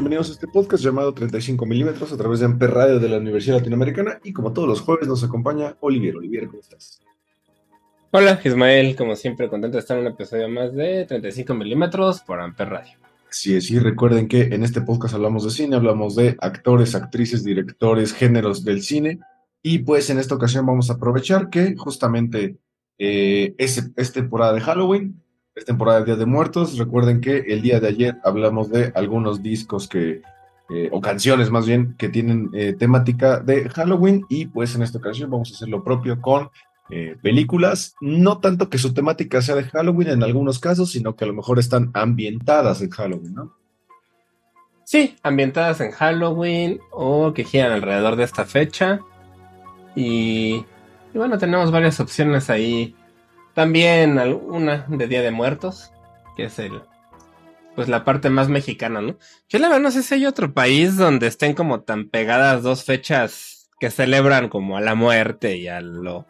Bienvenidos a este podcast llamado 35 milímetros a través de Amper Radio de la Universidad Latinoamericana y como todos los jueves nos acompaña Olivier. Olivier, ¿cómo estás? Hola, Ismael, como siempre, contento de estar en un episodio más de 35 milímetros por Amper Radio. Sí, sí, recuerden que en este podcast hablamos de cine, hablamos de actores, actrices, directores, géneros del cine y pues en esta ocasión vamos a aprovechar que justamente eh, es, es temporada de Halloween, es temporada de Día de Muertos. Recuerden que el día de ayer hablamos de algunos discos que, eh, o canciones más bien, que tienen eh, temática de Halloween y pues en esta ocasión vamos a hacer lo propio con eh, películas, no tanto que su temática sea de Halloween en algunos casos, sino que a lo mejor están ambientadas en Halloween, ¿no? Sí, ambientadas en Halloween o que giran alrededor de esta fecha. Y, y bueno, tenemos varias opciones ahí también una de Día de Muertos, que es el pues la parte más mexicana, ¿no? Yo la verdad no sé si hay otro país donde estén como tan pegadas dos fechas que celebran como a la muerte y a lo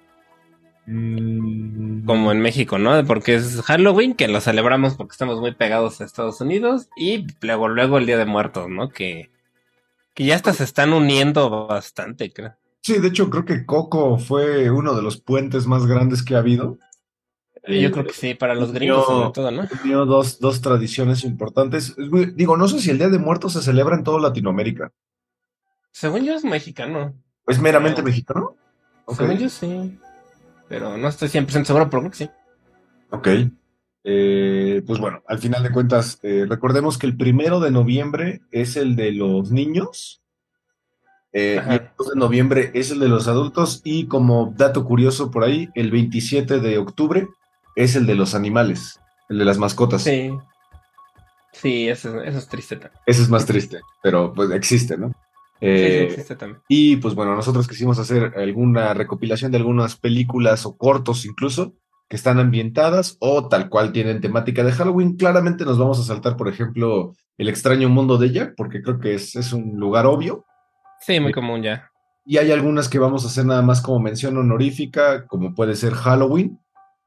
Mm, como en México, ¿no? Porque es Halloween, que lo celebramos porque estamos muy pegados a Estados Unidos, y luego, luego el Día de Muertos, ¿no? Que, que ya hasta se están uniendo bastante, creo. Sí, de hecho creo que Coco fue uno de los puentes más grandes que ha habido. Yo creo que sí, para los gringos unió- sobre todo, ¿no? unió dos, dos tradiciones importantes. Digo, no sé si el Día de Muertos se celebra en toda Latinoamérica. Según yo es mexicano. ¿Es meramente No. mexicano? Según yo sí. Pero no estoy 100% seguro, pero creo que sí. Ok. Eh, pues bueno, al final de cuentas, eh, recordemos que el primero de noviembre es el de los niños. eh, y el 2 de noviembre es el de los adultos. Y como dato curioso por ahí, el 27 de octubre es el de los animales, el de las mascotas. Sí. Sí, eso, eso es triste también. Ese es más triste, pero pues existe, ¿no? Sí, Eh, sí, existe también. Y pues bueno, nosotros quisimos hacer alguna recopilación de algunas películas o cortos incluso que están ambientadas o tal cual tienen temática de Halloween. Claramente nos vamos a saltar, por ejemplo, El extraño mundo de Jack, porque creo que es, es un lugar obvio. Sí, muy común ya. Y hay algunas que vamos a hacer nada más como mención honorífica, como puede ser Halloween,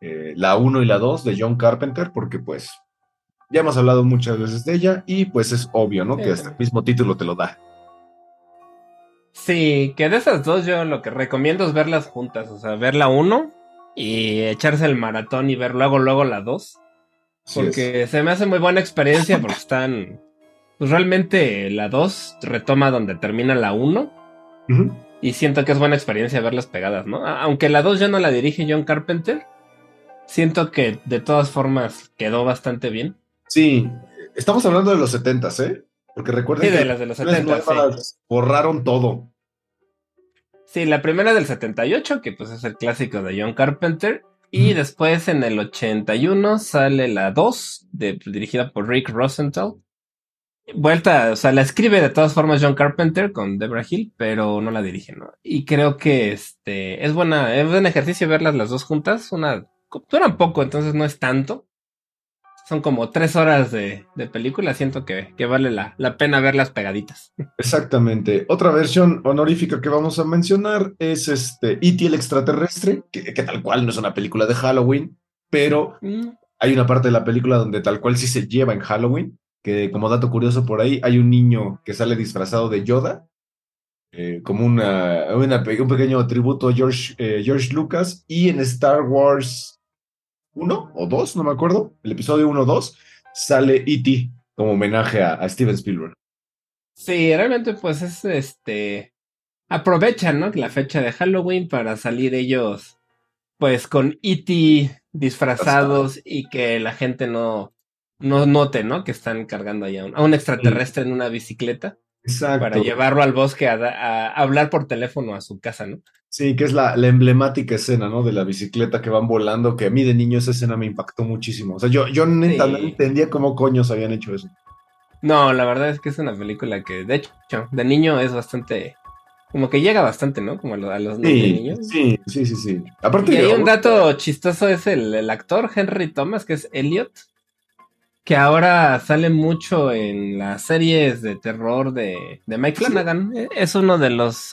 eh, la 1 y la 2 de John Carpenter, porque pues ya hemos hablado muchas veces de ella y pues es obvio, ¿no? Sí. Que hasta el mismo título te lo da. Sí, que de esas dos yo lo que recomiendo es verlas juntas, o sea, ver la uno y echarse el maratón y ver luego, luego la dos, Así es. porque se me hace muy buena experiencia porque están, pues realmente la dos retoma donde termina la uno Ujú. y siento que es buena experiencia verlas pegadas, ¿no? Aunque la dos ya no la dirige John Carpenter, siento que de todas formas quedó bastante bien. Sí, estamos hablando de los setentas, ¿eh? Porque recuerden Sí, de que las de los las 70, sí. borraron todo. Sí, la primera del 78, que pues es el clásico de John Carpenter. Y después en el 81 sale la 2, de, dirigida por Rick Rosenthal. Vuelta, o sea, la escribe de todas formas John Carpenter con Deborah Hill, pero no la dirige, ¿no? Y creo que este es buena, es buen ejercicio verlas las dos juntas. Una duran poco, entonces no es tanto. Son como tres horas de, de película. Siento que, que vale la, la pena verlas pegaditas. Exactamente. Otra versión honorífica que vamos a mencionar es este E.T. el extraterrestre, que, que tal cual no es una película de Halloween, pero Mm, hay una parte de la película donde tal cual sí se lleva en Halloween, que como dato curioso por ahí, hay un niño que sale disfrazado de Yoda, eh, como una, una un pequeño tributo a George, eh, George Lucas, y en Star Wars 1 o 2, no me acuerdo, el episodio 1 o 2, sale E.T. como homenaje a, a Steven Spielberg. Sí, realmente pues es este... aprovechan, ¿no? La fecha de Halloween para salir ellos, pues con E.T. disfrazados y que la gente no, no note, ¿no? Que están cargando allá a un extraterrestre en una bicicleta. Exacto. Para llevarlo al bosque a, hablar por teléfono a su casa, ¿no? Sí, que es la, emblemática escena, ¿no? De la bicicleta que van volando, que a mí de niño esa escena me impactó muchísimo. O sea, yo, yo neta no entendía cómo coños habían hecho eso. No, la verdad es que es una película que, de hecho, de niño es bastante como que llega bastante, ¿no? Como a los, niños. Sí, sí, sí, sí. Aparte y hay un dato chistoso es el, el, actor Henry Thomas, que es Elliot, que ahora sale mucho en las series de terror de, de Mike Flanagan. E, es uno de los...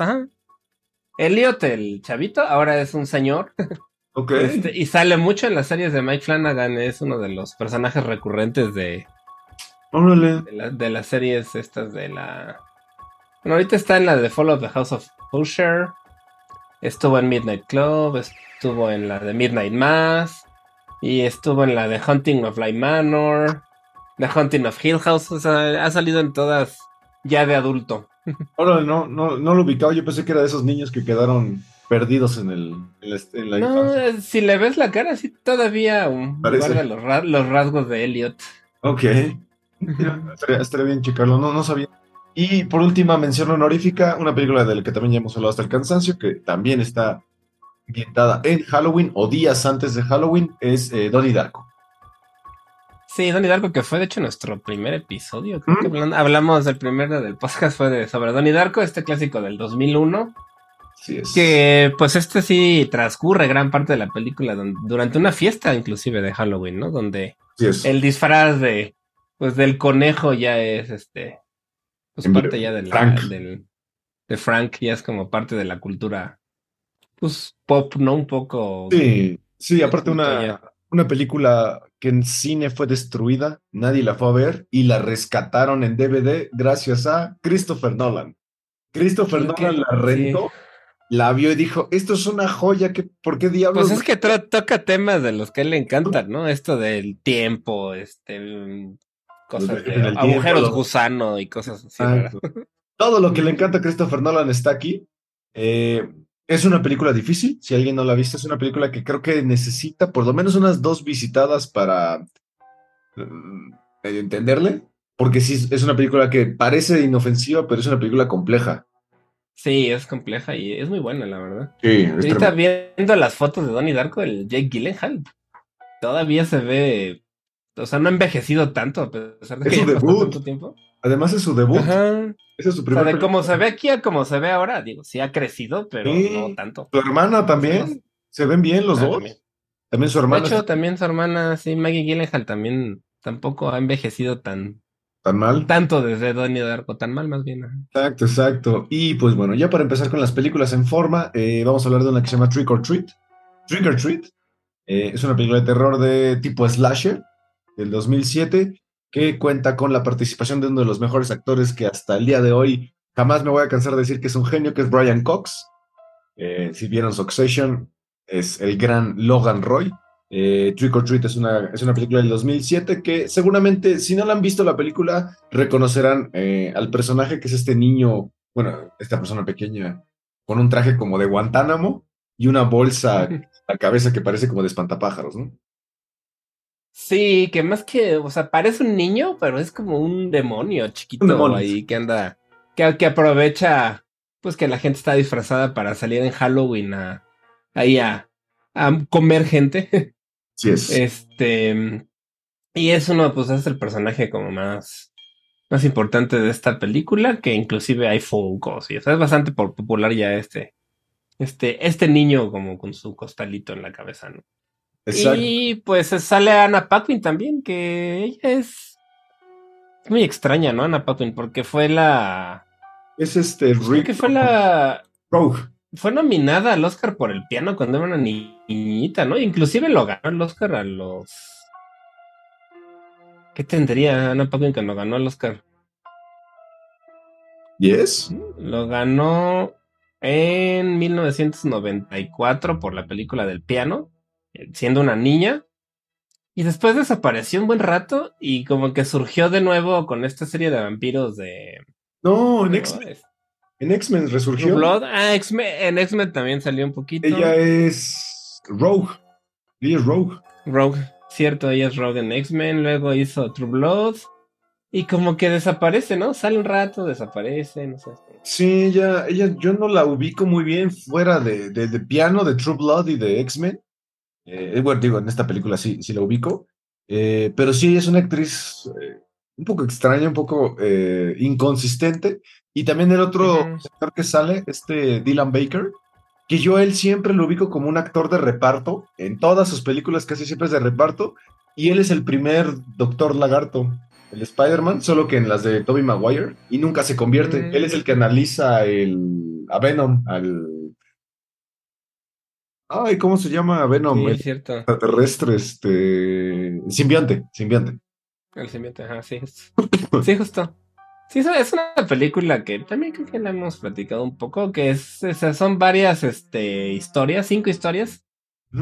Elliot, el chavito, ahora es un señor. Ok. Este, y sale mucho en las series de Mike Flanagan, es uno de los personajes recurrentes de... Órale. De, de las series estas de la bueno, ahorita está en la de Fall of the House of Usher. Estuvo en Midnight Club. Estuvo en la de Midnight Mass. Y estuvo en la de Hunting of Light Manor. The Hunting of Hill House. O sea, ha salido en todas ya de adulto. Ahora no, no, no lo ubicaba. Yo pensé que era de esos niños que quedaron perdidos en, el, en, la no, eh, si le ves la cara, sí todavía guarda los, los, rasgos de Elliot. Ok. estaría, bien checarlo. No, no sabía. Y por última mención honorífica, una película de la que también ya hemos hablado hasta el cansancio, que también está ambientada en Halloween o días antes de Halloween, es eh, Donnie Darko. Sí, Donnie Darko, que fue de hecho nuestro primer episodio. Creo que hablamos del primer del podcast, fue de, sobre Donnie Darko, este clásico del 2001. Sí es. Que pues este sí transcurre gran parte de la película durante una fiesta inclusive de Halloween, ¿no? Donde el disfraz de pues del conejo ya es este pues parte ya de Frank. Del, de Frank, ya es como parte de la cultura, pues pop, ¿no? Un poco. Sí, sí, aparte una, una película que en cine fue destruida, nadie la fue a ver y la rescataron en DVD gracias a Christopher Nolan. Christopher Nolan la rentó. La vio y dijo, esto es una joya, que, ¿por qué diablos? Pues es que toca temas de los que a él le encantan, ¿no? Esto del tiempo, este, Cosas de agujeros gusano y cosas así. Todo lo que le encanta a Christopher Nolan está aquí. Eh, es una película difícil, si alguien no la ha visto, es una película que creo que necesita por lo menos unas dos visitadas para mm, entenderle, porque sí es una película que parece inofensiva, pero es una película compleja. Sí, es compleja y es muy buena, la verdad. Sí, Ahorita viendo las fotos de Donnie Darko, el Jake Gyllenhaal, todavía se ve o sea, no ha envejecido tanto a pesar de que es su debut. tiempo. Además es su debut. Ajá. Es su primer. O sea, de cómo se ve aquí a como se ve ahora, digo, sí ha crecido, pero no tanto. Su hermana también. Se ven bien los ah, dos. También. su hermana. De hecho, también su hermana, sí, Maggie Gyllenhaal también tampoco ha envejecido tan. ¿Tan mal? Tanto desde Donnie Darko, tan mal más bien. Exacto, exacto. Y pues bueno, ya para empezar con las películas en forma, eh, vamos a hablar de una que se llama Trick or Treat. Trick or Treat. Eh, es una película de terror de tipo slasher del 2007, que cuenta con la participación de uno de los mejores actores que hasta el día de hoy jamás me voy a cansar de decir que es un genio, que es Brian Cox. Eh, si vieron Succession, es el gran Logan Roy. Eh, Trick or Treat es una, es una película del 2007 que seguramente, si no la han visto la película, reconocerán eh, al personaje que es este niño, bueno, esta persona pequeña, con un traje como de Guantánamo y una bolsa a la cabeza que parece como de espantapájaros, ¿no? Sí, que más que, o sea, parece un niño, pero es como un demonio chiquito ahí que anda, que, que, aprovecha, pues que la gente está disfrazada para salir en Halloween a, ahí a, a comer gente. Sí es. Este, y es uno, pues es el personaje como más, más importante de esta película, que inclusive hay Funkos, y o sea, es bastante popular ya este, este, este niño como con su costalito en la cabeza, ¿no? Y pues sale Ana Paquin también, que ella es muy extraña, ¿no? Ana Paquin, porque fue la. Es este Rick. que fue la. Fue nominada al Oscar por el piano cuando era una niñita, ¿no? Inclusive lo ganó el Oscar a los. ¿Qué tendría Ana Paquin cuando ganó el Oscar? ¿Yes? Lo ganó en 1994 por la película del piano siendo una niña. Y después desapareció un buen rato y como que surgió de nuevo con esta serie de vampiros de... No, en X-Men. En X-Men resurgió. Blood. Ah, X-Men, en X-Men también salió un poquito. Ella es Rogue. Ella es Rogue. Rogue, cierto, ella es Rogue en X-Men. Luego hizo True Blood. Y como que desaparece, ¿no? Sale un rato, desaparece, no sé. Sí, ella, ella yo no la ubico muy bien fuera de, de, de piano, de True Blood y de X-Men. Eh, bueno, digo, en esta película sí, sí la ubico. Eh, pero sí, es una actriz eh, un poco extraña, un poco eh, inconsistente. Y también el otro actor que sale, este Dylan Baker, que yo él siempre lo ubico como un actor de reparto. En todas sus películas casi siempre es de reparto. Y él es el primer Doctor Lagarto, el Spider-Man, solo que en las de Tobey Maguire. Y nunca se convierte. Mm. Él es el que analiza el, a Venom, al... Ay, ¿cómo se llama Venom? Sí, es cierto. extraterrestre, este... Simbionte, simbionte. El simbionte, ajá, sí. Sí, justo. Sí, es una película que también creo que la hemos platicado un poco, que es, o sea, son varias este, historias, cinco historias,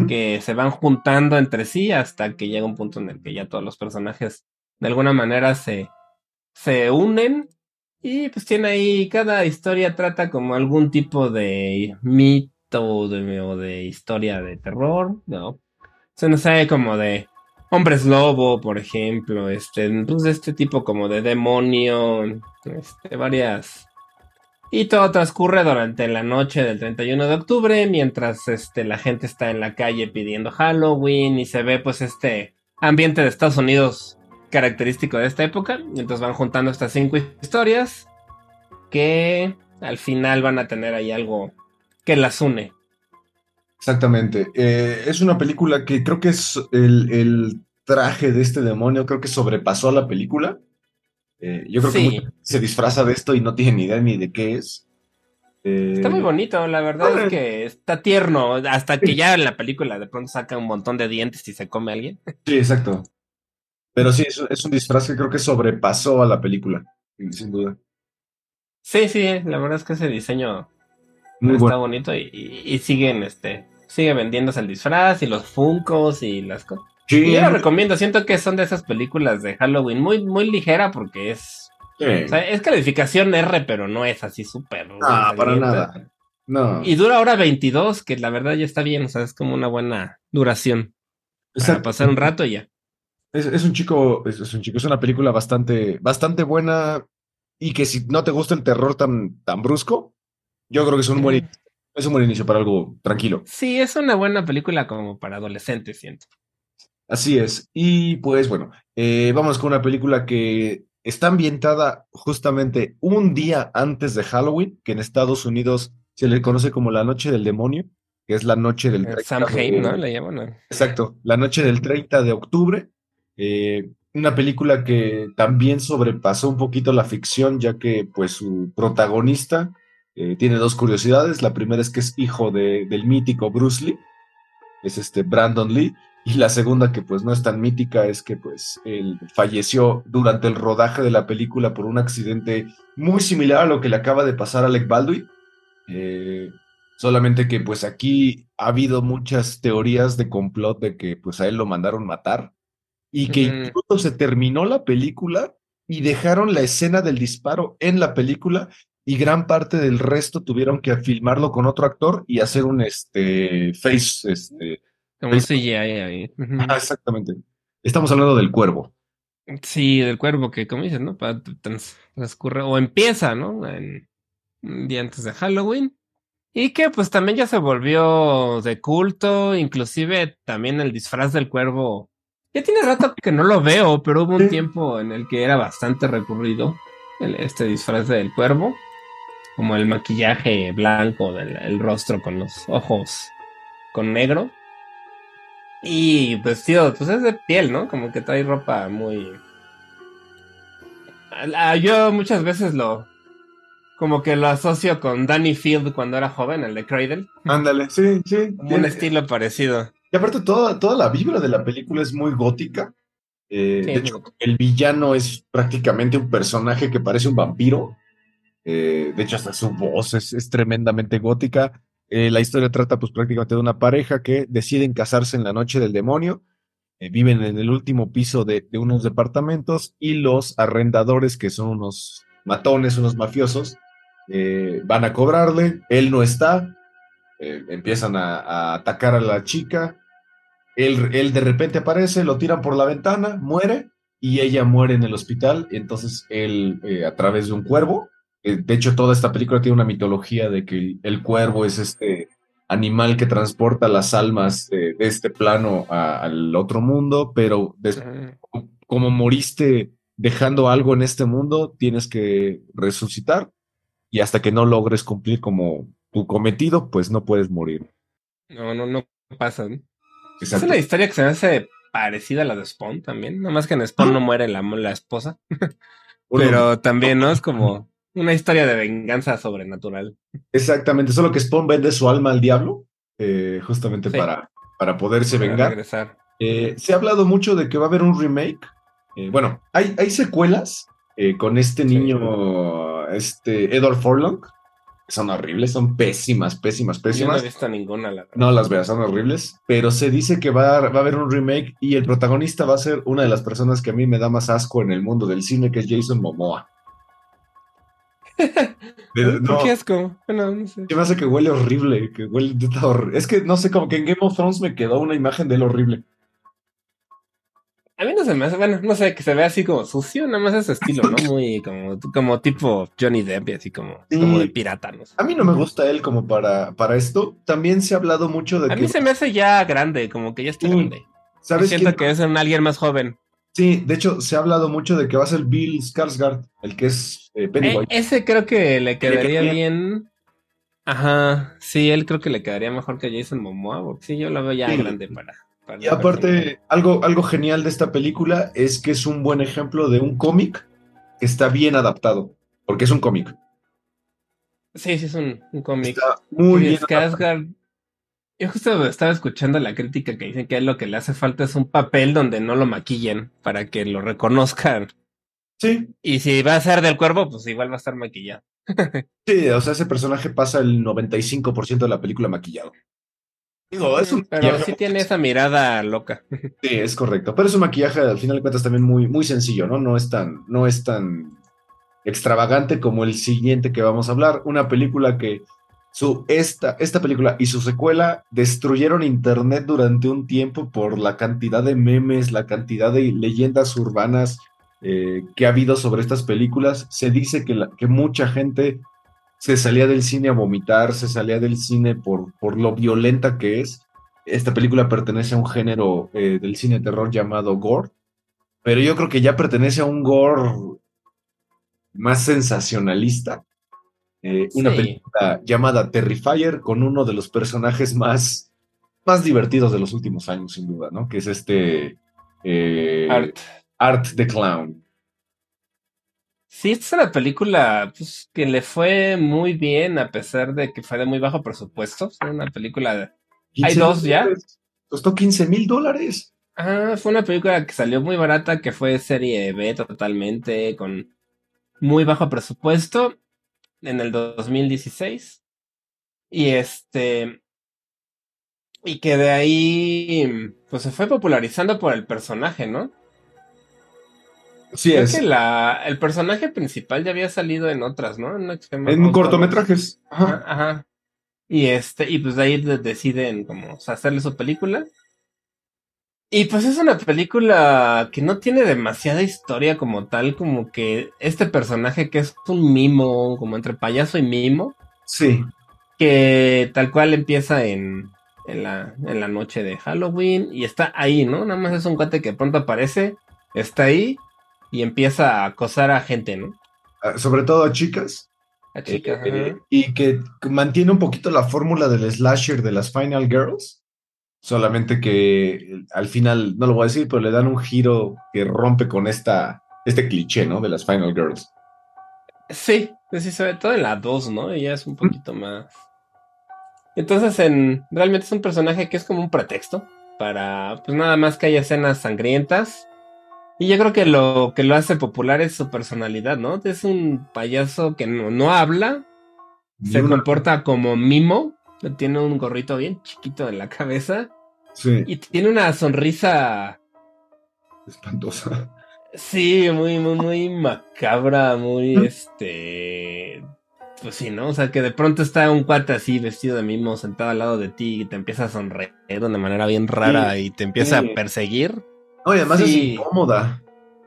que se van juntando entre sí hasta que llega un punto en el que ya todos los personajes de alguna manera se, se unen y pues tiene ahí, cada historia trata como algún tipo de mito o de, historia de terror, ¿no? Se nos sabe como de hombres lobo, por ejemplo, este, pues este tipo como de demonio, este, varias... Y todo transcurre durante la noche del 31 de octubre, mientras este, la gente está en la calle pidiendo Halloween y se ve pues este ambiente de Estados Unidos característico de esta época. Entonces van juntando estas cinco historias que al final van a tener ahí algo que las une. Exactamente. Eh, es una película que creo que es el, el traje de este demonio, creo que sobrepasó a la película. Eh, yo creo que Sí. se disfraza de esto y no tiene ni idea ni de qué es. Eh, Está muy bonito, la verdad es que está tierno, hasta que ya en la película de pronto saca un montón de dientes y se come a alguien. Sí, exacto. Pero sí, es, es un disfraz que creo que sobrepasó a la película, sin duda. Sí, sí, la verdad es que ese diseño Muy está bueno. bonito y, y- y siguen, este, sigue vendiéndose el disfraz y los funcos y las cosas. Sí, Y yo lo recomiendo, siento que son de esas películas de Halloween muy, muy ligera porque es, sí. o sea, es calificación R, pero no es así súper. Ah, para nada. No, Y dura hora 22, que la verdad ya está bien, o sea, es como una buena duración para pasar un rato y ya. Es, es un chico, es, es un chico, es una película bastante, bastante buena y que si no te gusta el terror tan, tan brusco, yo creo que es un buen, Mm. es un buen inicio para algo tranquilo. Sí, es una buena película como para adolescentes, siento. Así es. Y pues bueno, eh, vamos con una película que está ambientada justamente un día antes de Halloween, que en Estados Unidos se le conoce como la Noche del Demonio, que es la noche del Eh, 30 Samhain, de- ¿no? Le llaman. ¿no? Exacto, la noche del 30 de octubre. eh, una película que también sobrepasó un poquito la ficción, ya que pues su protagonista eh, tiene dos curiosidades. La primera es que es hijo de- del mítico Bruce Lee, es este Brandon Lee. Y la segunda, que pues no es tan mítica, es que pues él falleció durante el rodaje de la película por un accidente muy similar a lo que le acaba de pasar a Alec Baldwin. Eh, Solamente que pues aquí ha habido muchas teorías de complot de que pues a él lo mandaron matar y que Ujú. incluso se terminó la película y dejaron la escena del disparo en la película y gran parte del resto tuvieron que filmarlo con otro actor y hacer un este face este Como un ¿Ves? CGI ahí. Ah, exactamente. Estamos hablando del cuervo. Sí, del cuervo que, como dices, ¿no? Trans- transcurre o empieza, ¿no? En, un día antes de Halloween. Y que pues también ya se volvió de culto, inclusive también el disfraz del cuervo. Ya tiene rato que no lo veo, pero hubo un tiempo en el que era bastante recurrido el- este disfraz del cuervo. Como el maquillaje blanco del el rostro con los ojos con negro. Y vestido, pues es de piel, ¿no? Como que trae ropa muy... Yo muchas veces lo... Como que lo asocio con Danny Field cuando era joven, el de Cradle. Ándale, sí, sí. Como un estilo parecido. Y aparte toda, toda la vibra de la película es muy gótica. Eh, Sí, de hecho, el villano es prácticamente un personaje que parece un vampiro. Eh, de hecho, hasta su voz es, es tremendamente gótica. Eh, la historia trata pues prácticamente de una pareja que deciden casarse en la noche del demonio. Eh, viven en el último piso de, de unos departamentos y los arrendadores, que son unos matones, unos mafiosos, van a cobrarle, él no está, empiezan a, atacar a la chica, él, él de repente aparece, lo tiran por la ventana, muere y ella muere en el hospital. Entonces él, a través de un cuervo, de hecho toda esta película tiene una mitología de que el cuervo es este animal que transporta las almas de, de este plano a- al otro mundo, pero como moriste dejando algo en este mundo, tienes que resucitar y hasta que no logres cumplir como tu cometido, pues no puedes morir. No, no, no pasa. ¿no? Es una historia que se me hace parecida a la de Spawn también. Nada más que en Spawn no muere la, la esposa. Pero también, ¿no? Es como una historia de venganza sobrenatural. Exactamente, solo que Spawn vende su alma al diablo, eh, justamente Sí. para, para poderse para vengar. regresar. Eh, se ha hablado mucho de que va a haber un remake. Eh, bueno, hay, hay secuelas eh, con este Sí. niño, este Edward Furlong, que son horribles, son pésimas, pésimas, Yo no he pésimas. visto ninguna, la verdad. No las veas, son horribles, pero se dice que va a, va a haber un remake y el protagonista va a ser una de las personas que a mí me da más asco en el mundo del cine, que es Jason Momoa. De- ¿Por no, qué asco? Bueno, no sé. se me hace que huele horrible, que huele neta hor- Es que no sé, como que en Game of Thrones me quedó una imagen de él horrible. A mí no se me hace, bueno, no sé, que se ve así como sucio, nada más ese estilo, ¿no? Muy como, como tipo Johnny Depp, y así como, Sí. como de pirata, no sé. A mí no me gusta él como para, para esto. También se ha hablado mucho de A que. mí se me hace ya grande, como que ya está Sí. grande. ¿Sabes Siento quién? que es un alguien más joven. Sí, de hecho, se ha hablado mucho de que va a ser Bill Skarsgård, el que es eh, Eh, Pennywise. ese creo que le queda quedaría bien. bien. Ajá, sí, él creo que le quedaría mejor que Jason Momoa, porque sí, yo lo veo ya Sí. grande para. para Y aparte, algo, algo genial de esta película es que es un buen ejemplo de un cómic que está bien adaptado, porque es un cómic. Sí, sí, es un, un cómic. Está muy Y bien. Skarsgård- Yo justo estaba escuchando la crítica que dicen que a él lo que le hace falta es un papel donde no lo maquillen para que lo reconozcan. Sí, Y si va a ser del cuervo, pues igual va a estar maquillado. sí, o sea, ese personaje pasa el 95% de la película maquillado. Digo, es un Pero maquillaje sí tiene esa mirada loca. Sí, es correcto. Pero es un maquillaje, al final de cuentas, también muy, muy sencillo, ¿no? No es tan, no es tan extravagante como el siguiente que vamos a hablar. Una película que su, esta, esta película y su secuela destruyeron internet durante un tiempo por la cantidad de memes, la cantidad de leyendas urbanas eh, que ha habido sobre estas películas. Se dice que, que mucha gente se salía del cine a vomitar, se salía del cine por, por lo violenta que es. Esta película pertenece a un género eh, del cine terror llamado gore, pero yo creo que ya pertenece a un gore más sensacionalista. Eh, Una Sí. película llamada Terrifier con uno de los personajes más, más divertidos de los últimos años, sin duda, ¿no? Que es este eh, Art. Art the Clown. Sí, esta es una película pues, que le fue muy bien a pesar de que fue de muy bajo presupuesto. Fue una película de... ¿Hay 15 dos ya? dólares. Costó 15 mil dólares. Ah, fue una película que salió muy barata, que fue serie B totalmente, con muy bajo presupuesto en el 2016. Y este... Y que de ahí pues se fue popularizando por el personaje, ¿no? Sí, Creo es. que la, el personaje principal ya había salido en otras, ¿no? En, cortometrajes. Ajá. Ajá. Y este, y pues de ahí de- deciden como o sea, hacerle su película. Y pues es una película que no tiene demasiada historia como tal, como que este personaje que es un mimo, como entre payaso y mimo, Sí. que tal cual empieza en, en la, en la noche de Halloween y está ahí, ¿no? Nada más es un cuate que pronto aparece, está ahí y empieza a acosar a gente, ¿no? Ah, Sobre todo a chicas. A chicas. Eh, y que mantiene un poquito la fórmula del slasher de las Final Girls. Solamente que eh, al final, no lo voy a decir, pero le dan un giro que rompe con esta, este cliché, ¿no? De las Final Girls. Sí, pues sí, sobre todo en la 2, ¿no? Ella es un poquito más. Entonces, en realmente es un personaje que es como un pretexto para, pues nada más que haya escenas sangrientas. Y yo creo que lo que lo hace popular es su personalidad, ¿no? Es un payaso que no, no habla, se comporta como mimo, tiene un gorrito bien chiquito en la cabeza Sí, y tiene una sonrisa, espantosa. sí, muy, muy, muy macabra, muy, este, pues sí, ¿no? O sea, que de pronto está un cuate así vestido de mimo sentado al lado de ti y te empieza a sonreír de una manera bien rara y te empieza sí. a perseguir. No, y además es incómoda.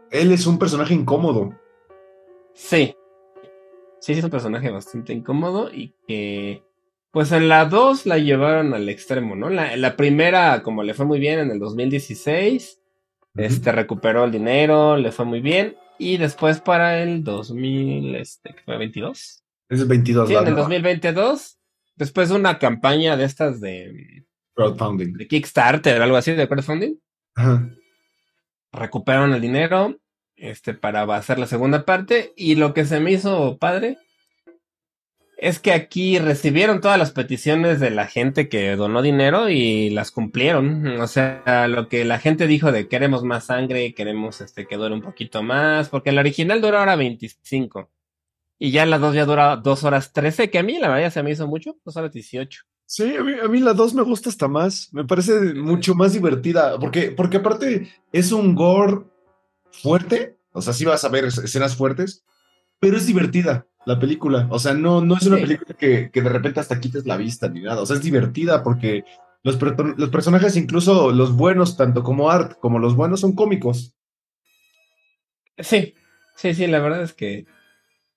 Él es un personaje incómodo. Sí. Sí, sí, es un personaje bastante incómodo y que, pues en la 2 la llevaron al extremo, ¿no? La, la primera, como le fue muy bien en el 2016, este recuperó el dinero, le fue muy bien. Y después para el 2000, este, ¿qué fue 22? Es el 22. Sí, en el nueva. 2022, después de una campaña de estas de, Crowdfunding. de Kickstarter o algo así de crowdfunding, Ajá. recuperaron el dinero este, para hacer la segunda parte. Y lo que se me hizo padre es que aquí recibieron todas las peticiones de la gente que donó dinero y las cumplieron. O sea, lo que la gente dijo de queremos más sangre, queremos este, que dure un poquito más, porque la original dura ahora 25. Y ya la 2 ya dura 2 horas 13, que a mí la verdad se me hizo mucho, 2 horas 18. Sí, a mí, a mí la 2 me gusta hasta más. Me parece mucho más divertida. Porque, porque aparte es un gore fuerte. O sea, sí vas a ver es- escenas fuertes. Pero es divertida la película. O sea, no, no es una Sí. película que, que de repente hasta quites la vista ni nada. O sea, es divertida porque los, per- los personajes, incluso los buenos, tanto como Art como los buenos, son cómicos. Sí, sí, sí, la verdad es que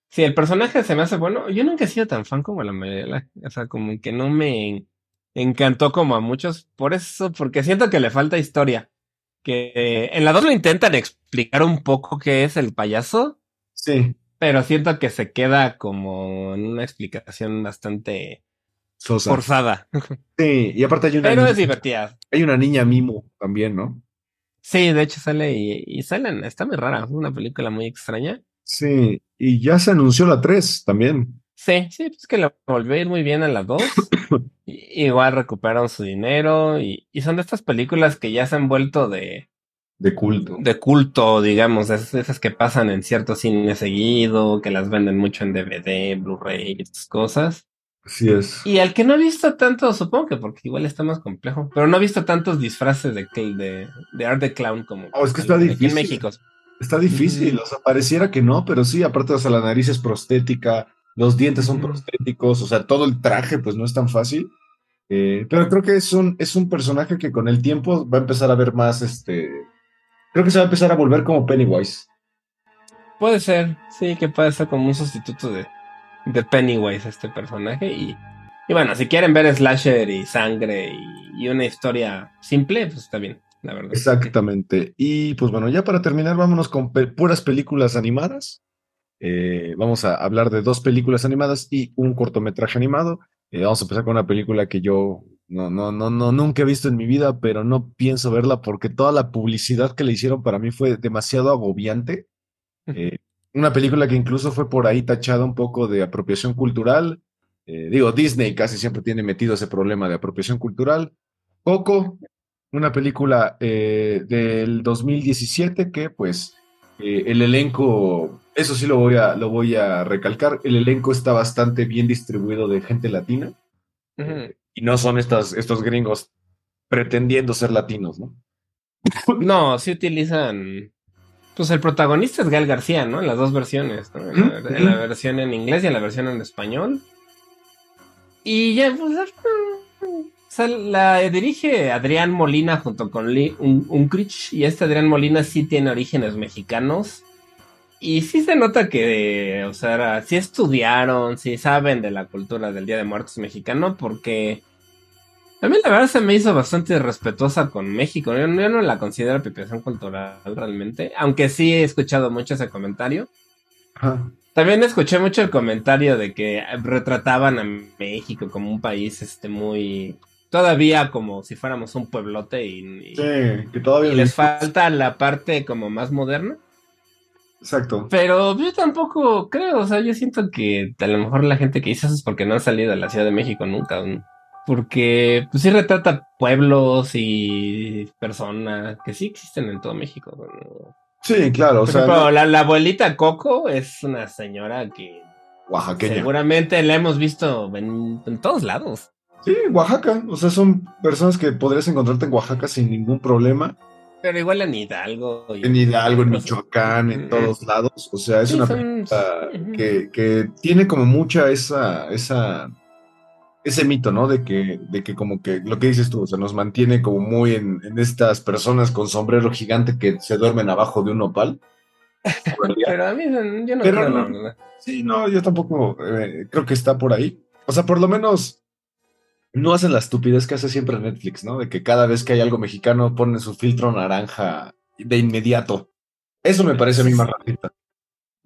si el personaje se me hace bueno, yo nunca he sido tan fan como la mayoría, o sea, como que no me encantó como a muchos, por eso, porque siento que le falta historia, que eh, en la 2 lo intentan explicar un poco qué es el payaso, Sí. Pero siento que se queda como en una explicación bastante Sosa. forzada, Sí, y aparte hay una, pero niña, es divertida. hay una niña mimo también, ¿no? Sí, de hecho sale y, y salen, está muy rara, es una película muy extraña. Sí, y ya se anunció la 3 también. Sí, sí, pues que le volvió a ir muy bien a las dos. I- Igual recuperaron su dinero y, y son de estas películas que ya se han vuelto de, De culto. de culto, digamos, esas, esas que pasan en cierto cine seguido, que las venden mucho en DVD, Blu-ray y estas cosas. Así es. Y al que no he visto tanto, supongo que porque igual está más complejo, pero no he visto tantos disfraces de, de, de Art the Clown como Oh, es que está difícil. en México. Está difícil, o sea, pareciera que no, pero sí, aparte, o sea, la nariz es prostética, los dientes son prostéticos, o sea, todo el traje, pues no es tan fácil. Eh, pero creo que es un, es un personaje que con el tiempo va a empezar a ver más, este, creo que se va a empezar a volver como Pennywise. Puede ser, sí, que puede ser como un sustituto de, de Pennywise este personaje. Y, y bueno, si quieren ver slasher y sangre y, y una historia simple, pues está bien, la verdad. Exactamente. Y pues bueno, ya para terminar, vámonos con pe- puras películas animadas. Eh, vamos a hablar de dos películas animadas y un cortometraje animado. Eh, vamos a empezar con una película que yo no, no, no, no, nunca he visto en mi vida, pero no pienso verla porque toda la publicidad que le hicieron para mí fue demasiado agobiante. Eh, una película que incluso fue por ahí tachada un poco de apropiación cultural. Eh, digo, Disney casi siempre tiene metido ese problema de apropiación cultural. Coco, una película eh, del 2017 que pues el elenco, eso sí lo voy a, lo voy a recalcar, el elenco está bastante bien distribuido de gente latina. Y no son estas, estos gringos pretendiendo ser latinos, ¿no? No, sí utilizan. Pues el protagonista es Gael García, ¿no? En las dos versiones, ¿no? En la, en versión en inglés y en la versión en español. Y ya, pues. o sea, la dirige Adrián Molina junto con Lee Un- Unkrich. Y este Adrián Molina sí tiene orígenes mexicanos. Y sí se nota que, o sea, sí estudiaron, sí saben de la cultura del Día de Muertos mexicano, porque a mí la verdad se me hizo bastante respetuosa con México. Yo, yo no la considero apropiación cultural realmente, aunque sí he escuchado mucho ese comentario. Ajá. También escuché mucho el comentario de que retrataban a México como un país este muy todavía como si fuéramos un pueblote y, y- Sí, que todavía y les falta la parte como más moderna. Exacto. Pero yo tampoco creo, o sea, yo siento que a lo mejor la gente que dice eso es porque no han salido de la Ciudad de México nunca. Porque pues sí retrata pueblos y personas que sí existen en todo México. Sí, claro, o Por sea, ejemplo, no- la, la abuelita Coco es una señora que oaxaqueña. seguramente la hemos visto en, en todos lados. Sí, Oaxaca. O sea, son personas que podrías encontrarte en Oaxaca sin ningún problema. Pero igual en Hidalgo. y- En Hidalgo, en Michoacán, en todos lados. O sea, es Sí, una son- película ujú. que, que tiene como mucha esa, esa, ese mito, ¿no? De que, de que como que lo que dices tú, o sea, nos mantiene como muy en, en estas personas con sombrero gigante que se duermen abajo de un nopal. Pero a mí yo no Pero creo, no. Sí, no, yo tampoco eh, creo que está por ahí. O sea, por lo menos no hacen la estupidez que hace siempre Netflix, ¿no? De que cada vez que hay algo mexicano ponen su filtro naranja de inmediato. Eso me parece a mí más racista.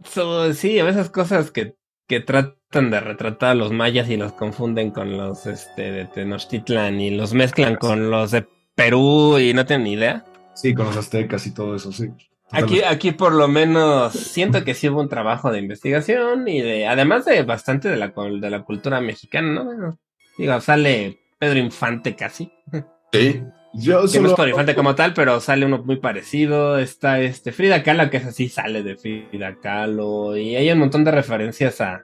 So, sí, a veces cosas que, que tratan de retratar a los mayas y los confunden con los este, de Tenochtitlan y los mezclan con los de Perú y no tienen ni idea. Sí, con los aztecas y todo eso, sí. Aquí, aquí por lo menos siento que sí hubo un trabajo de investigación y de, además de bastante de la, de la cultura mexicana, ¿no? Bueno, digo, sale Pedro Infante casi. Sí. Yo Que no es Pedro Infante como tal, pero sale uno muy parecido. Está este Frida Kahlo, que es así, sale de Frida Kahlo. Y hay un montón de referencias a,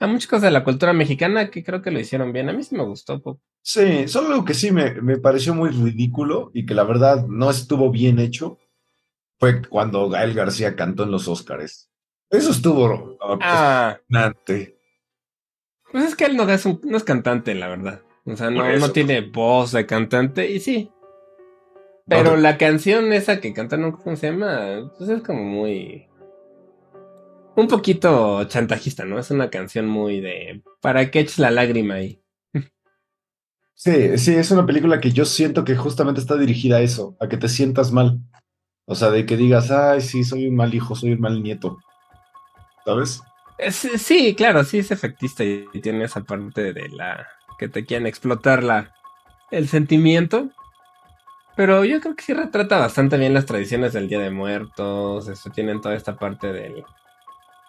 a muchas cosas de la cultura mexicana que creo que lo hicieron bien. A mí sí me gustó. Sí, solo algo que sí me, me pareció muy ridículo y que la verdad no estuvo bien hecho fue cuando Gael García cantó en los Óscares. Eso estuvo Ah, impresionante. Pues es que él no es, un- no es cantante, la verdad. O sea, no, no tiene voz de cantante y sí. Pero No, la canción esa que canta, ¿no? ¿Cómo se llama? Pues es como muy... Un poquito chantajista, ¿no? Es una canción muy de... ¿Para qué eches la lágrima ahí? Sí, sí, es una película que yo siento que justamente está dirigida a eso, a que te sientas mal. O sea, de que digas, ay, sí, soy un mal hijo, soy un mal nieto. ¿Sabes? Sí, claro, sí es efectista y y tiene esa parte de la... que te quieren explotar la... el sentimiento. Pero yo creo que sí retrata bastante bien las tradiciones del Día de Muertos. Eso tienen toda esta parte del.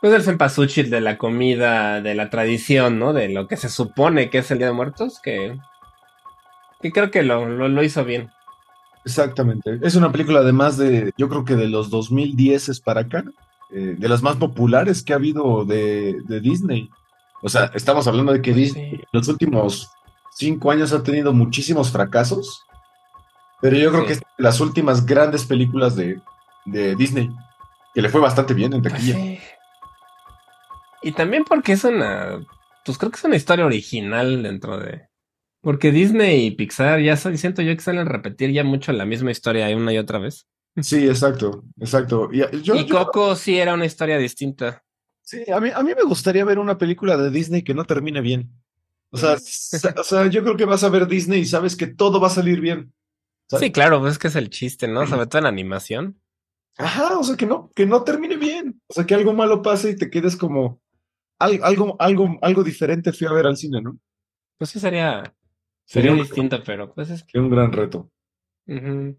Pues del cempasúchil, de la comida, de la tradición, ¿no? De lo que se supone que es el Día de Muertos. Que. Que creo que lo, lo, lo hizo bien. Exactamente. Es una película además de, yo creo que de los 2010 es para acá, eh, de las más populares que ha habido de, de Disney. O sea, estamos hablando de que Disney en los últimos cinco años ha tenido muchísimos fracasos, pero yo creo Sí. que es de las últimas grandes películas de, de Disney, que le fue bastante bien en Pues taquilla. sí. Y también porque es una. Pues creo que es una historia original dentro de. Porque Disney y Pixar ya soy, siento yo que salen a repetir ya mucho la misma historia una y otra vez. Sí, exacto, exacto. Y, yo, y yo- Coco sí era una historia distinta. Sí, a mí, a mí me gustaría ver una película de Disney que no termine bien. O sea, o sea, yo creo que vas a ver Disney y sabes que todo va a salir bien. ¿sabes? Sí, claro, pues es que es el chiste, ¿no? Sobre todo en animación. Ajá, o sea, que no, que no termine bien. O sea, que algo malo pase y te quedes como al- algo, algo, algo diferente fui a ver al cine, ¿no? Pues sí sería, Sería sería un, distinto, pero pues es que. un gran reto. ujú.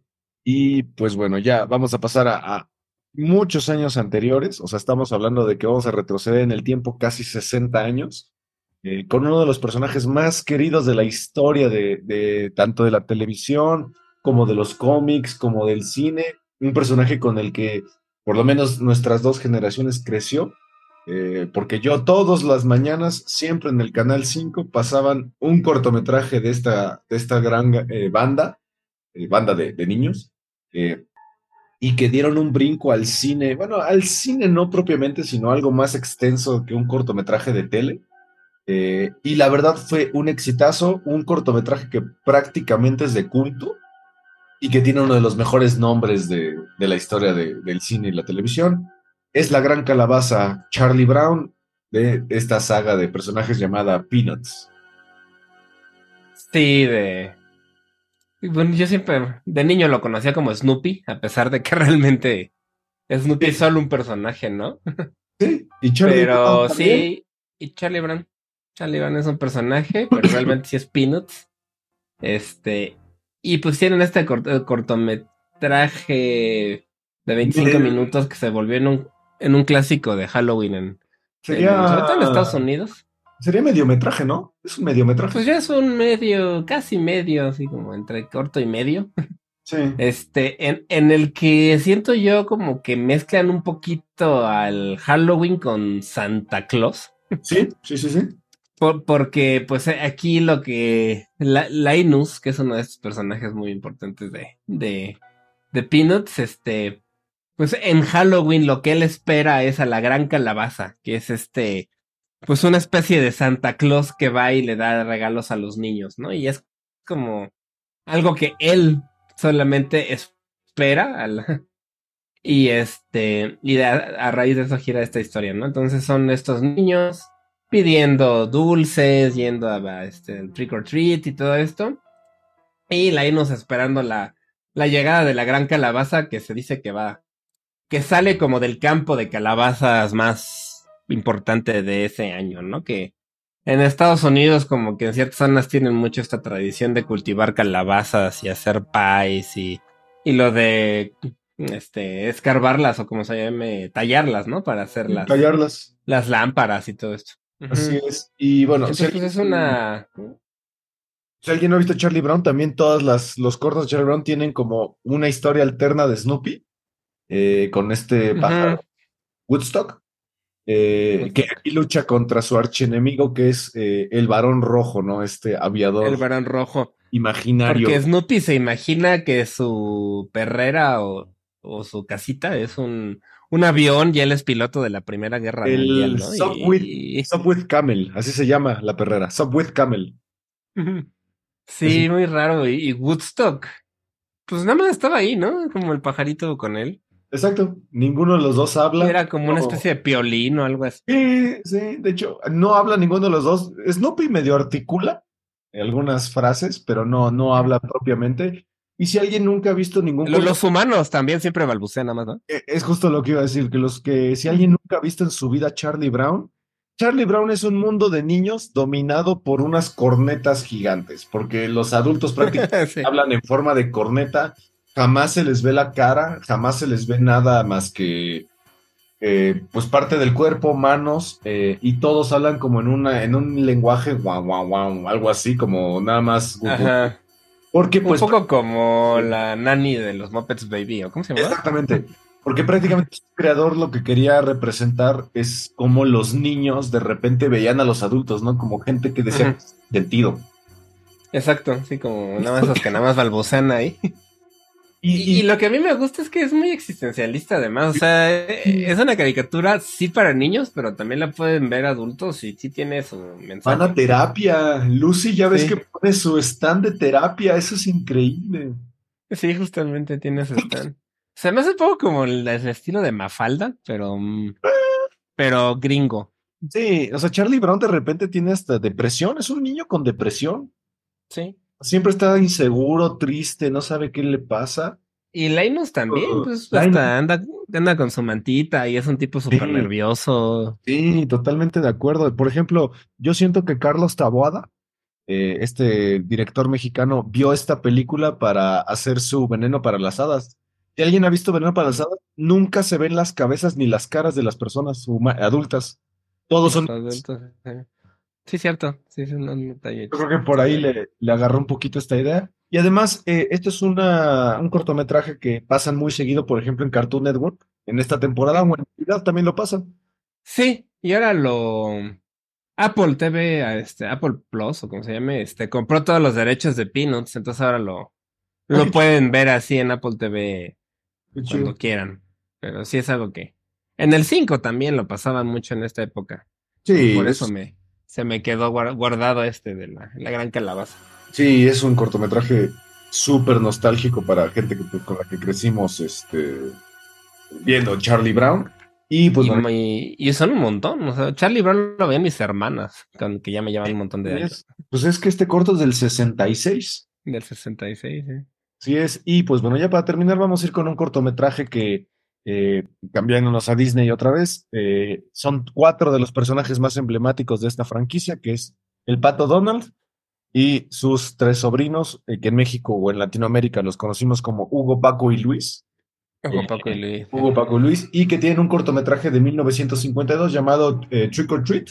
Y pues bueno, ya vamos a pasar a, muchos años anteriores. O sea, estamos hablando de que vamos a retroceder en el tiempo casi 60 años. eh, con uno de los personajes más queridos de la historia de, tanto de la televisión como de los cómics, como del cine. Un personaje con el que por lo menos nuestras dos generaciones creció. eh, porque yo todas las mañanas, siempre en el Canal 5, pasaban un cortometraje de esta, de esta gran eh, banda, eh, banda de niños, eh, y que dieron un brinco al cine, bueno, al cine no propiamente, sino algo más extenso que un cortometraje de tele. Eh, y la verdad fue un exitazo, un cortometraje que prácticamente es de culto y que tiene uno de los mejores nombres de, de la historia de- del cine y la televisión. Es la gran calabaza Charlie Brown de esta saga de personajes llamada Peanuts. Sí, de. Bueno, yo siempre de niño lo conocía como Snoopy, a pesar de que realmente Snoopy es solo un personaje, ¿no? Sí, y Charlie Pero Brown sí, y Charlie Brown. Charlie Brown es un personaje, pero realmente sí es Peanuts. Este, y pusieron este cort- eh, cortometraje de 25 Bien. minutos que se volvió en un, en un clásico de Halloween en, sobre todo en Estados Unidos. Sería mediometraje, ¿no? Es un mediometraje. Pues ya es un medio, casi medio, así como entre corto y medio. sí. Este, en, en el que siento yo como que mezclan un poquito al Halloween con Santa Claus. Sí, sí, sí, sí. Por- porque, pues, eh, aquí lo que. La, Linus, que es uno de estos personajes muy importantes de, de, de Peanuts, este, pues en Halloween lo que él espera es a la gran calabaza, que es este, pues una especie de Santa Claus que va y le da regalos a los niños, ¿no? Y es como algo que él solamente espera y este y a, raíz de eso gira esta historia, ¿no? Entonces son estos niños pidiendo dulces, yendo a, este el trick or treat y todo esto. Y la irnos esperando la, la llegada de la gran calabaza que se dice que va que sale como del campo de calabazas más importante de ese año, ¿no? Que en Estados Unidos como que en ciertas zonas tienen mucho esta tradición de cultivar calabazas y hacer pies y, y lo de este escarbarlas o como se llame, tallarlas, ¿no? Para hacer las, tallarlas. las lámparas y todo esto. Así es. Y bueno, Entonces, pues, es una si alguien no ha visto Charlie Brown, también todas las los cortos de Charlie Brown tienen como una historia alterna de Snoopy eh, con este pájaro Woodstock eh, que aquí lucha contra su archienemigo, que es eh, el varón rojo, ¿no? Este aviador. El varón rojo. Imaginario. Porque Snoopy se imagina que su perrera o, o su casita es un, un, avión y él es piloto de la Primera Guerra el Mundial, ¿no? Subwith, Camel, así se llama la perrera. Subwith Camel. Sí, muy raro. Y, y Woodstock. Pues nada más estaba ahí, ¿no? Como el pajarito con él. Exacto, ninguno de los dos habla. Era como una especie de piolín o algo así. Sí, sí, de hecho, no habla ninguno de los dos. Snoopy medio articula algunas frases, pero no, no habla propiamente. Y si alguien nunca ha visto ningún... Los, los humanos también siempre balbucean nada más, ¿no? E, es justo lo que iba a decir, que los que si alguien nunca ha visto en su vida Charlie Brown, Charlie Brown es un mundo de niños dominado por unas cornetas gigantes, porque los adultos prácticamente hablan en forma de corneta jamás se les ve la cara, jamás se les ve nada más que eh, pues parte del cuerpo, manos, eh, y todos hablan como en una, en un lenguaje guau, guau, guau, algo así, como nada más. Ajá. Porque, pues, un poco como la nani de los Muppets Baby, ¿o cómo se llama? Exactamente. Porque prácticamente el creador lo que quería representar es como los niños de repente veían a los adultos, ¿no? Como gente que decía sentido. Exacto, sí, como nada más los que nada más balbucean ahí. Y, lo que a mí me gusta es que es muy existencialista además, o sea, es una caricatura sí para niños, pero también la pueden ver adultos y sí tiene su mensaje. Van a terapia, Lucy ya ves que pone su stand de terapia, eso es increíble. Sí, justamente tiene su stand. Se me hace un poco como el, estilo de Mafalda, pero, mm, pero gringo. Sí, o sea, Charlie Brown de repente tiene hasta depresión, es un niño con depresión. Sí. Siempre está inseguro, triste, no sabe qué le pasa. Y Linus también, uh, pues hasta anda, anda con su mantita y es un tipo súper nervioso. Sí, totalmente de acuerdo. Por ejemplo, yo siento que Carlos Taboada, eh, este director mexicano, vio esta película para hacer su veneno para las hadas. Si alguien ha visto veneno para las hadas, nunca se ven las cabezas ni las caras de las personas adultas. Todos son. Adultos, Sí, cierto. Sí, es un detalle. Yo creo que por ahí le, le agarró un poquito esta idea. Y además, eh, esto es una, un cortometraje que pasan muy seguido, por ejemplo, en Cartoon Network. En esta temporada o en realidad también lo pasan. Sí, y ahora lo. Apple TV, este, Apple Plus, o como se llame, este, compró todos los derechos de Peanuts, entonces ahora lo, lo pueden ver así en Apple TV cuando quieran. Pero sí es algo que. En el 5 también lo pasaban mucho en esta época. Sí. por eso me, se me quedó guardado este de la, gran calabaza. Sí, es un cortometraje súper nostálgico para gente con la que crecimos este, viendo Charlie Brown. Y pues y, son un montón. O sea, Charlie Brown lo ven mis hermanas, que ya me llevan un montón de años. Pues es que este corto es del 66. Del 66, sí. Sí es. Y pues bueno, ya para terminar, vamos a ir con un cortometraje que eh, cambiándonos a Disney otra vez, eh, son cuatro de los personajes más emblemáticos de esta franquicia, que es el Pato Donald y sus tres sobrinos, eh, que en México o en Latinoamérica los conocimos como Hugo, Paco y Luis. Hugo, Paco y Luis. Hugo, Paco y Luis, y que tienen un cortometraje de 1952 llamado Trick or Treat,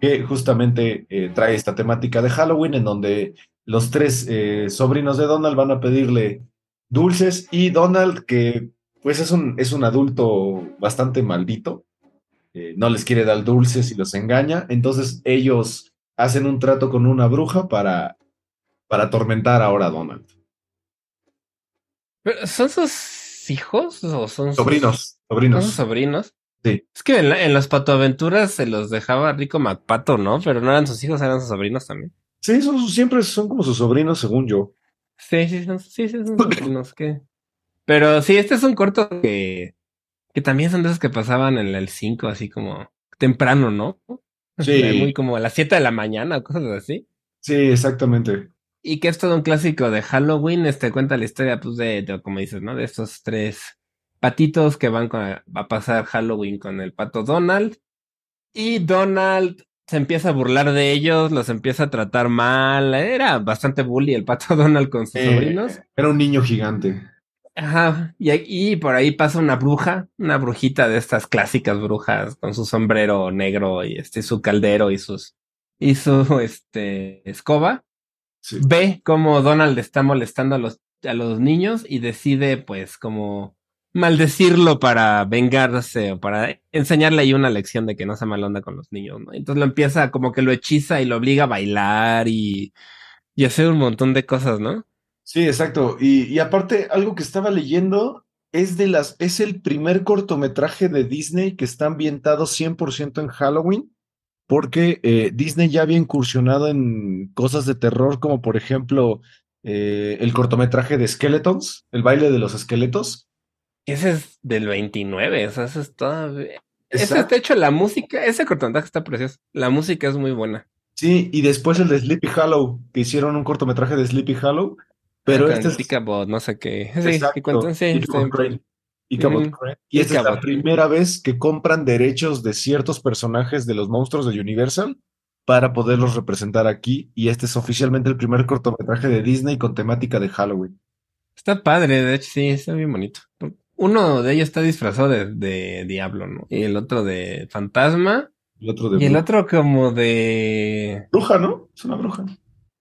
que justamente trae esta temática de Halloween, en donde los tres sobrinos de Donald van a pedirle dulces y Donald, que pues es un, es un adulto bastante maldito, eh, no les quiere dar dulces y los engaña, entonces ellos hacen un trato con una bruja para, para atormentar ahora a Donald. ¿Pero ¿Son sus hijos o son sus- Sobrinos, ¿Son sobrinos. sus sobrinos? Sí. Es que en, la- en las patoaventuras se los dejaba Rico MacPato, ¿no? Pero no eran sus hijos, eran sus sobrinos también. Sí, son, sus- siempre son como sus sobrinos, según yo. Sí, sí, son, sí, sí, son sobrinos. que... Pero sí, este es un corto que, que también son de esos que pasaban en el 5, así como temprano, ¿no? Sí. Muy como a las 7 de la mañana o cosas así. Sí, exactamente. Y que es todo un clásico de Halloween, este cuenta la historia, pues, de, de, como dices, ¿no? De estos tres patitos que van con- a pasar Halloween con el pato Donald. Y Donald se empieza a burlar de ellos, los empieza a tratar mal. Era bastante bully el pato Donald con sus Eh, sobrinos. Era un niño gigante. Ajá. Y, y por ahí pasa una bruja, una brujita de estas clásicas brujas con su sombrero negro y este su caldero y sus y su este escoba Sí. ve cómo Donald está molestando a los, a los niños y decide, pues, como maldecirlo para vengarse o para enseñarle ahí una lección de que no sea mala onda con los niños, ¿no? Entonces lo empieza como que lo hechiza y lo obliga a bailar y, y hacer un montón de cosas, ¿no? Sí, exacto. Y, y aparte, algo que estaba leyendo es de las, es el primer cortometraje de Disney que está ambientado 100% en Halloween, porque eh, Disney ya había incursionado en cosas de terror, como por ejemplo eh, el cortometraje de Skeletons, el baile de los esqueletos. Ese es del 29, o sea, ese es todavía... Ese está hecho la música, ese cortometraje está precioso. La música es muy buena. Sí, y después el de Sleepy Hollow, que hicieron un cortometraje de Sleepy Hollow, pero este es Ichabod, no sé qué. Sí, Exacto. cuentan, sí, Crane. Y esta es la primera vez que compran derechos de ciertos personajes de los monstruos de Universal para poderlos representar aquí. Y este es oficialmente el primer cortometraje de Disney con temática de Halloween. Está padre, de hecho, sí, está bien bonito. Uno de ellos está disfrazado de, de diablo, ¿no? Y el otro de fantasma. El otro de Y el otro como de... bruja, ¿no? Es una bruja.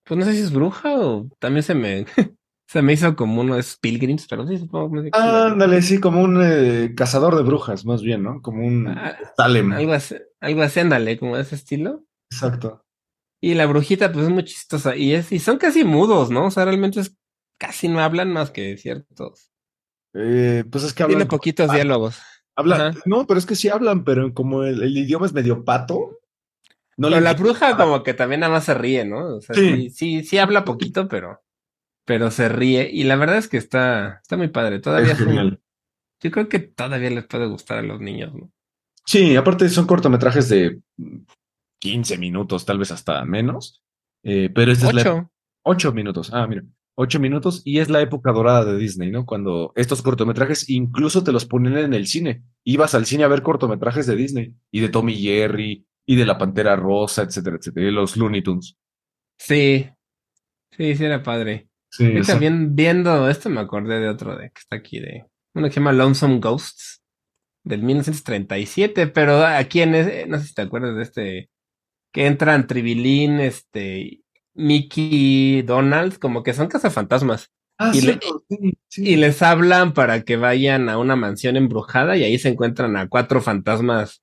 Pues no sé si es bruja o también se me... se me hizo como uno de Pilgrims, pero sí, supongo que... Ándale, sí, como un eh, cazador de brujas, más bien, ¿no? Como un Ah, Salem. Algo así, algo así, ándale, como de ese estilo. Exacto. Y la brujita, pues es muy chistosa. Y es, y son casi mudos, ¿no? O sea, realmente es, casi no hablan más que ciertos. Eh, pues es que Tiene hablan. poquitos diálogos. habla- Ajá. no, pero es que sí hablan, pero como el, el idioma es medio pato. No Pero la bruja como que también nada más se ríe, ¿no? O sea, Sí. sí, sí, sí habla poquito, pero, pero se ríe. Y la verdad es que está, está muy padre. Todavía Es genial. yo creo que todavía les puede gustar a los niños, ¿no? Sí, aparte son cortometrajes de mm, 15 minutos, tal vez hasta menos. Eh, pero esta es la Ocho. 8 minutos. Ah, mira. 8 minutos y es la época dorada de Disney, ¿no? Cuando estos cortometrajes incluso te los ponen en el cine. Ibas al cine a ver cortometrajes de Disney y de Tommy Jerry y de la Pantera Rosa, etcétera, etcétera, y los Looney Tunes. Sí. Sí, sí era padre. Sí, también viendo esto me acordé de otro de que está aquí de uno que se llama Lonesome Ghosts del 1937, pero aquí en ese, no sé si te acuerdas de este que entran Tribilín, este Mickey, Donald, como que son cazafantasmas Ah, y le- sí, sí. y les hablan para que vayan a una mansión embrujada y ahí se encuentran a cuatro fantasmas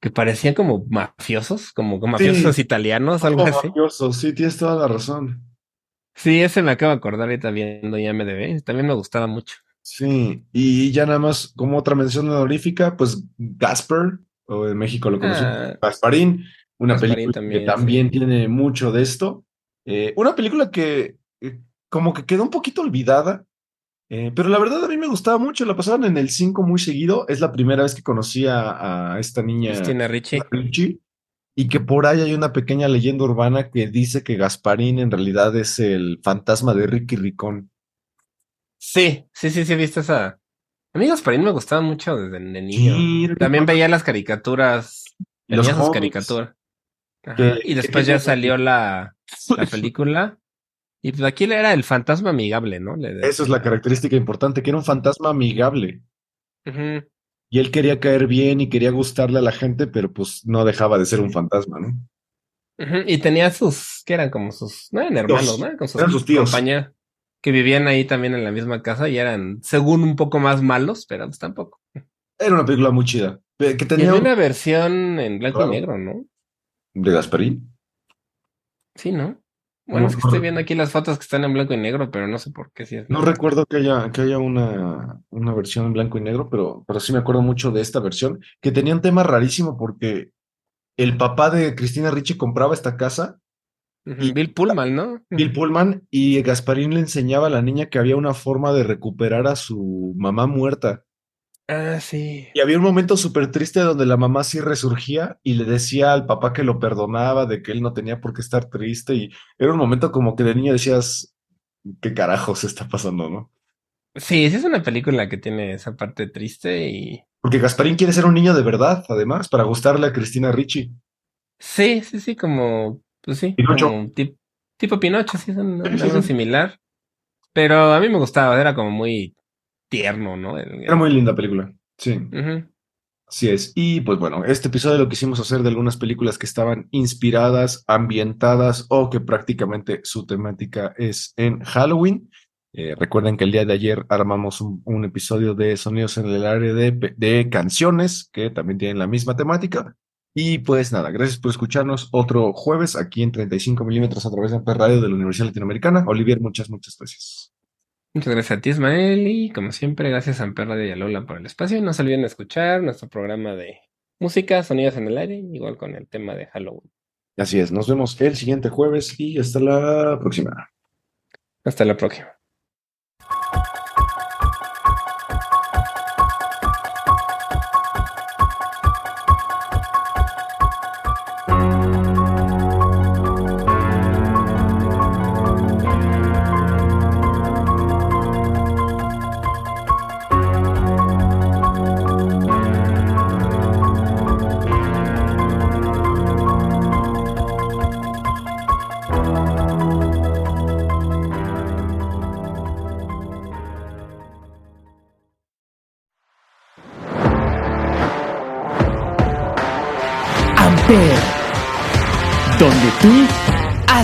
que parecían como mafiosos, como como mafiosos italianos, algo así. mafioso, sí, tienes toda la razón. Sí, ese me acabo de acordar ahorita viendo IMDb, también me gustaba mucho. Sí, y ya nada más como otra mención honorífica, pues Gasper, o en México lo conocemos, Ah, Gasparín, una Gasparín película también, que también sí. tiene mucho de esto. Eh, una película que eh, como que quedó un poquito olvidada, eh, pero la verdad a mí me gustaba mucho, la pasaban en el 5 muy seguido, es la primera vez que conocí a, a esta niña Cristina Ricci. Ricci, y que por ahí hay una pequeña leyenda urbana que dice que Gasparín en realidad es el fantasma de Ricky Ricón. Sí, sí, sí, sí, he visto esa. Amigos, Parín me gustaba mucho desde de niño. Sí, También veía las caricaturas. Veía sus caricaturas. Ajá, Que- Y que después ya salió la, la película. Y pues aquí era el fantasma amigable, ¿no? Le Esa es la característica importante, que era un fantasma amigable. Y él quería caer bien y quería gustarle a la gente, pero pues no dejaba de ser un fantasma, ¿no? Y tenía sus, que eran como sus, no eran hermanos, ¿no? Con sus, Eran sus tíos. compañeros que vivían ahí también en la misma casa y eran, según un poco más malos, pero pues tampoco. Era una película muy chida. Que tenía una versión en blanco Claro. y negro, ¿no? de Gasparín. Sí, ¿no? Bueno, No es que estoy viendo aquí las fotos que están en blanco y negro, pero no sé por qué si es. No recuerdo que haya, que haya una, una versión en blanco y negro, pero, pero sí me acuerdo mucho de esta versión, que tenía un tema rarísimo porque el papá de Cristina Ricci compraba esta casa, y- Bill Pullman, ¿no? Bill Pullman, y Gasparín le enseñaba a la niña que había una forma de recuperar a su mamá muerta. Ah, sí. Y había un momento súper triste donde la mamá sí resurgía y le decía al papá que lo perdonaba, de que él no tenía por qué estar triste, y era un momento como que de niño decías, ¿qué carajos está pasando, no? Sí, sí es una película que tiene esa parte triste y... Porque Gasparín quiere ser un niño de verdad, además, para gustarle a Cristina Ricci. Sí, sí, sí, como... Pues sí, Pinocho. como un tip- tipo Pinocho, sí, son Sí, sí, algo sí. similar. Pero a mí me gustaba, era como muy tierno, ¿no? Era muy linda película. Sí, Ujú. así es. Y pues bueno, este episodio lo quisimos hacer de algunas películas que estaban inspiradas, ambientadas o que prácticamente su temática es en Halloween. Eh, recuerden que el día de ayer armamos un, un episodio de sonidos en el área de, de canciones que también tienen la misma temática. Y pues nada, gracias por escucharnos otro jueves aquí en 35 milímetros a través de Amper Radio de la Universidad Latinoamericana. Olivier, muchas, muchas gracias. Muchas gracias a ti, Ismael, y como siempre, gracias a Amperra y a Lola por el espacio. No se olviden de escuchar nuestro programa de música, sonidos en el aire, igual con el tema de Halloween. Así es, nos vemos el siguiente jueves y hasta la próxima. Hasta la próxima.